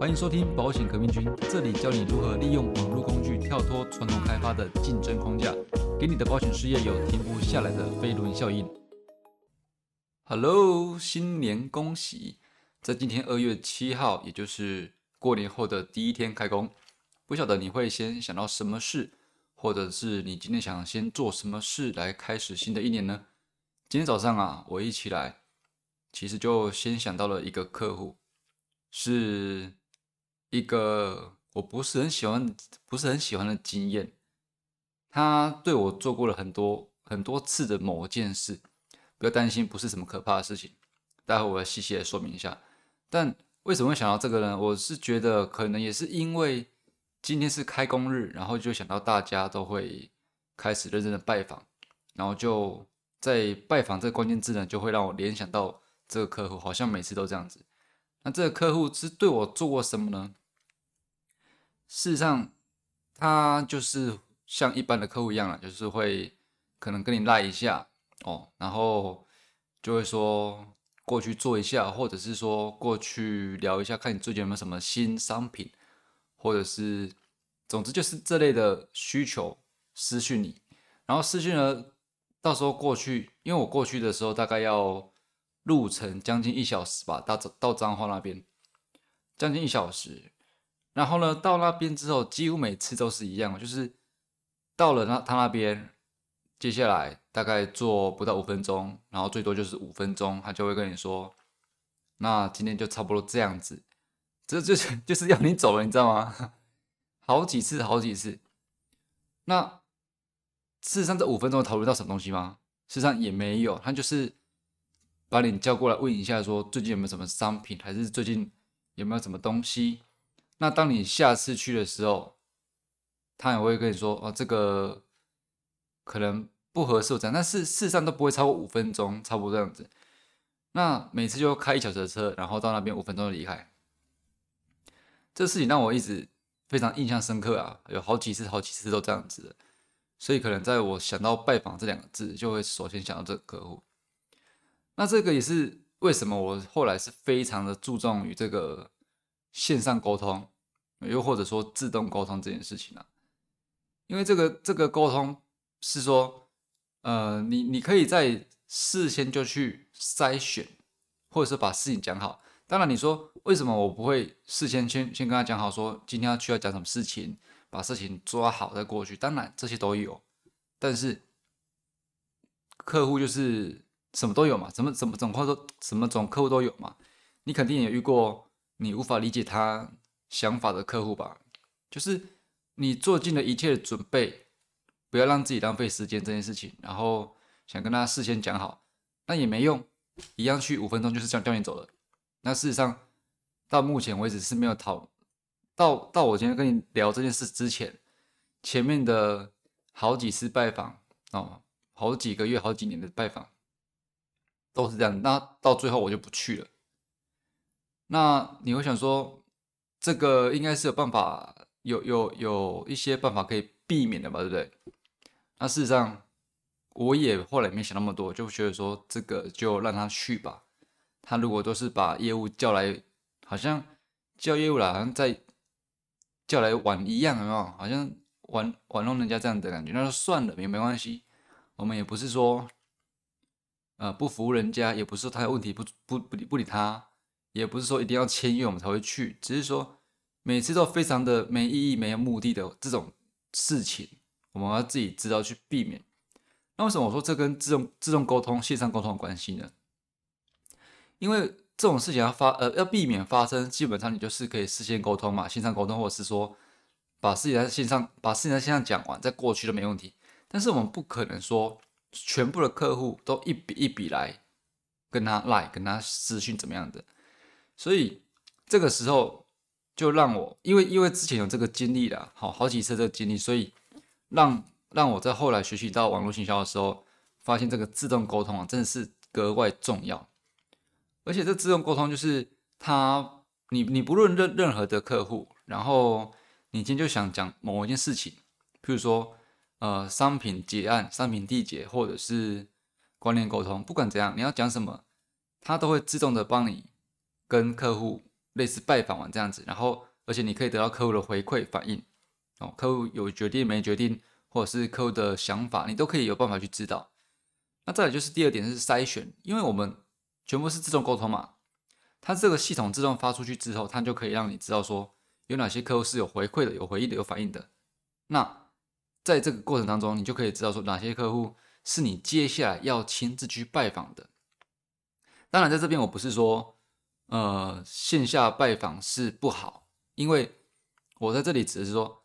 欢迎收听保险革命军，这里教你如何利用网络工具跳脱传统开发的竞争框架，给你的保险事业有停不下来的飞轮效应。Hello，新年恭喜！在今天二月七号，也就是过年后的第一天开工，不晓得你会先想到什么事，或者是你今天想先做什么事来开始新的一年呢？今天早上啊，我一起来，其实就先想到了一个客户，是一个我不是很喜欢、不是很喜欢的经验。他对我做过了很多很多次的某件事，不要担心，不是什么可怕的事情。待会我要细细的说明一下。但为什么会想到这个呢？我是觉得可能也是因为今天是开工日，然后就想到大家都会开始认真的拜访，然后就。在拜访这个关键字呢，就会让我联想到这个客户，好像每次都这样子。那这个客户是对我做过什么呢？事实上，他就是像一般的客户一样了，就是会可能跟你赖一下哦，然后就会说过去做一下，或者是说过去聊一下，看你最近有没有什么新商品，或者是总之就是这类的需求私讯你，然后私讯了。到时候过去，因为我过去的时候大概要路程将近一小时吧，到到彰化那边将近一小时。然后呢，到那边之后，几乎每次都是一样，就是到了那他那边，接下来大概坐不到五分钟，然后最多就是五分钟，他就会跟你说：“那今天就差不多这样子。”这就是 就是要你走了，你知道吗？好几次，好几次。那。事实上，这五分钟讨论到什么东西吗？事实上也没有，他就是把你叫过来问一下，说最近有没有什么商品，还是最近有没有什么东西。那当你下次去的时候，他也会跟你说，哦，这个可能不合适这样，但是事实上都不会超过五分钟，差不多这样子。那每次就开一小时的车，然后到那边五分钟就离开。这事情让我一直非常印象深刻啊，有好几次、好几次都这样子的。所以可能在我想到拜访这两个字，就会首先想到这个客户。那这个也是为什么我后来是非常的注重于这个线上沟通，又或者说自动沟通这件事情啊。因为这个这个沟通是说，呃，你你可以在事先就去筛选，或者是把事情讲好。当然，你说为什么我不会事先先先跟他讲好，说今天要需要讲什么事情？把事情抓好再过去，当然这些都有，但是客户就是什么都有嘛，什么什么总或者说什么总客户都有嘛。你肯定也遇过你无法理解他想法的客户吧？就是你做尽了一切的准备，不要让自己浪费时间这件事情，然后想跟他事先讲好，那也没用，一样去五分钟就是这样叫你走了。那事实上到目前为止是没有讨。到到我今天跟你聊这件事之前，前面的好几次拜访哦，好几个月、好几年的拜访都是这样。那到最后我就不去了。那你会想说，这个应该是有办法，有有有一些办法可以避免的吧？对不对？那事实上，我也后来没想那么多，就觉得说这个就让他去吧。他如果都是把业务叫来，好像叫业务来，好像在。叫来玩一样，有没有？好像玩玩弄人家这样的感觉，那就算了，也没关系。我们也不是说，呃，不服人家，也不是说他有问题不不不理不理他，也不是说一定要签约我们才会去，只是说每次都非常的没意义、没有目的的这种事情，我们要自己知道去避免。那为什么我说这跟自动自动沟通、线上沟通有关系呢？因为。这种事情要发呃要避免发生，基本上你就是可以事先沟通嘛，线上沟通，或者是说把事情在线上把事情在线上讲完，在过去都没问题。但是我们不可能说全部的客户都一笔一笔来跟他赖跟他私讯怎么样的，所以这个时候就让我因为因为之前有这个经历了，好好几次这个经历，所以让让我在后来学习到网络营销的时候，发现这个自动沟通啊真的是格外重要。而且这自动沟通就是他，你你不论任任何的客户，然后你今天就想讲某一件事情，譬如说呃商品结案、商品缔结，或者是关联沟通，不管怎样，你要讲什么，它都会自动的帮你跟客户类似拜访完这样子，然后而且你可以得到客户的回馈反应，哦，客户有决定没决定，或者是客户的想法，你都可以有办法去知道。那再来就是第二点是筛选，因为我们全部是自动沟通嘛，它这个系统自动发出去之后，它就可以让你知道说有哪些客户是有回馈的、有回应的、有反应的。那在这个过程当中，你就可以知道说哪些客户是你接下来要亲自去拜访的。当然，在这边我不是说，呃，线下拜访是不好，因为我在这里指的是说，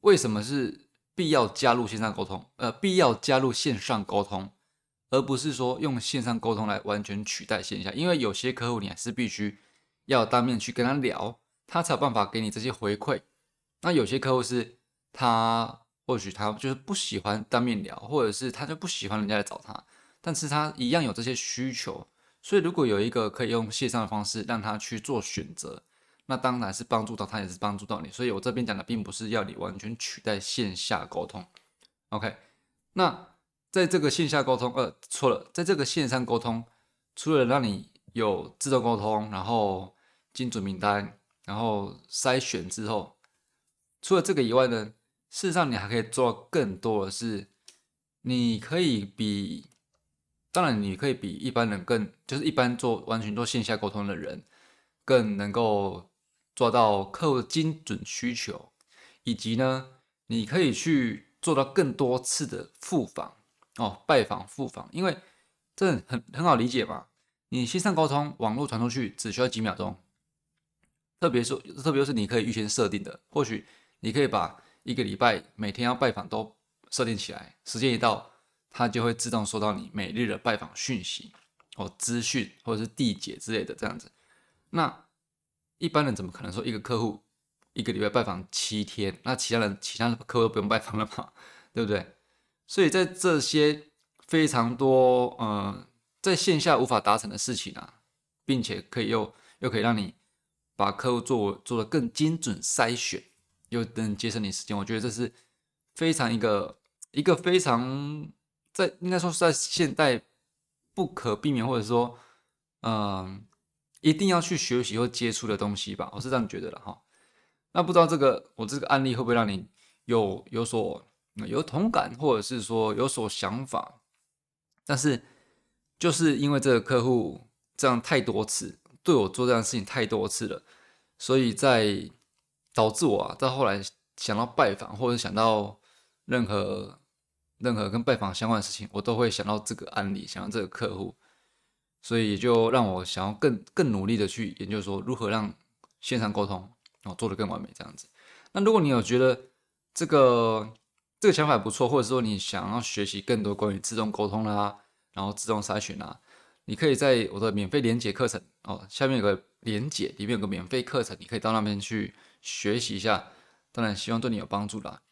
为什么是必要加入线上沟通，呃，必要加入线上沟通，而不是说用线上沟通来完全取代线下。因为有些客户你还是必须要当面去跟他聊，他才有办法给你这些回馈。那有些客户是他或许他就是不喜欢当面聊，或者是他就不喜欢人家来找他，但是他一样有这些需求。所以，如果有一个可以用线上的方式让他去做选择，那当然是帮助到他，也是帮助到你。所以我这边讲的并不是要你完全取代线下沟通。OK，那在这个线下沟通，呃，错了，在这个线上沟通，除了让你有自动沟通，然后精准名单，然后筛选之后，除了这个以外呢，事实上你还可以做更多的是，你可以比。当然，你可以比一般人更，就是一般做完全做线下沟通的人，更能够做到客户精准需求，以及呢，你可以去做到更多次的复访哦，拜访复访，因为这很很好理解嘛。你线上沟通，网络传出去只需要几秒钟，特别是特别是你可以预先设定的，或许你可以把一个礼拜每天要拜访都设定起来，时间一到。它就会自动收到你每日的拜访讯息哦，资讯或者是递解之类的这样子。那一般人怎么可能说一个客户一个礼拜拜访七天？那其他人其他的客户都不用拜访了嘛？对不对？所以在这些非常多呃在线下无法达成的事情啊，并且可以又又可以让你把客户做做的更精准筛选，又能节省你时间，我觉得这是非常一个一个非常。在应该说是在现代不可避免，或者说，嗯，一定要去学习或接触的东西吧，我是这样觉得的哈。那不知道这个我这个案例会不会让你有有所有同感，或者是说有所想法？但是就是因为这个客户这样太多次对我做这样的事情太多次了，所以在导致我啊，在后来想到拜访或者想到任何。任何跟拜访相关的事情，我都会想到这个案例，想到这个客户，所以就让我想要更更努力的去研究说如何让线上沟通哦做得更完美这样子。那如果你有觉得这个这个想法不错，或者说你想要学习更多关于自动沟通啦，然后自动筛选啦，你可以在我的免费连结课程哦下面有个连结，里面有个免费课程，你可以到那边去学习一下。当然希望对你有帮助啦。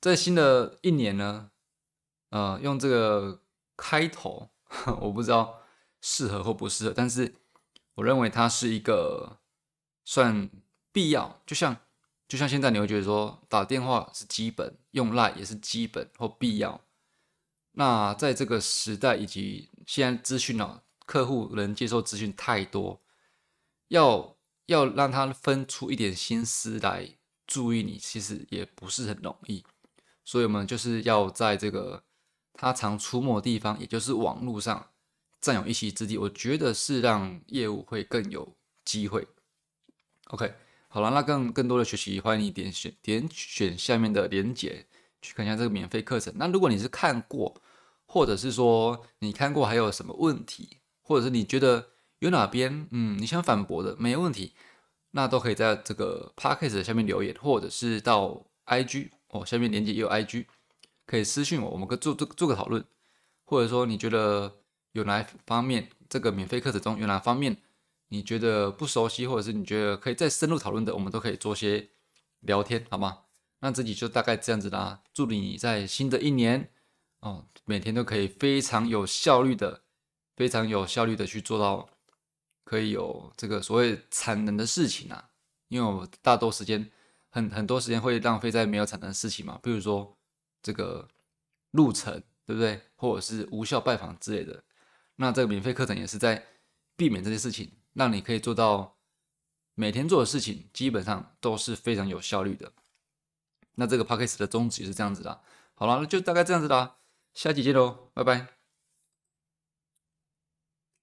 在新的一年呢。呃，用这个开头，我不知道适合或不适合，但是我认为它是一个算必要。就像就像现在你会觉得说打电话是基本，用 Line 也是基本或必要。那在这个时代以及现在资讯哦，客户能接受资讯太多，要要让他分出一点心思来注意你，其实也不是很容易。所以我们就是要在这个。他常出没的地方，也就是网络上占有一席之地，我觉得是让业务会更有机会。OK，好了，那更更多的学习，欢迎你点选点选下面的链接去看一下这个免费课程。那如果你是看过，或者是说你看过还有什么问题，或者是你觉得有哪边嗯你想反驳的，没问题，那都可以在这个 Podcast 下面留言，或者是到 IG 哦，下面连接也有 IG。可以私信我，我们可以做做做个讨论，或者说你觉得有哪方面这个免费课程中有哪方面你觉得不熟悉，或者是你觉得可以再深入讨论的，我们都可以做些聊天，好吗？那自己就大概这样子啦。祝你在新的一年哦，每天都可以非常有效率的、非常有效率的去做到可以有这个所谓产能的事情啊。因为我大多时间很很多时间会浪费在没有产能的事情嘛，比如说。这个路程对不对？或者是无效拜访之类的，那这个免费课程也是在避免这些事情，让你可以做到每天做的事情基本上都是非常有效率的。那这个 p a c k a g e 的宗旨是这样子的。好了，那就大概这样子啦，下期见喽，拜拜。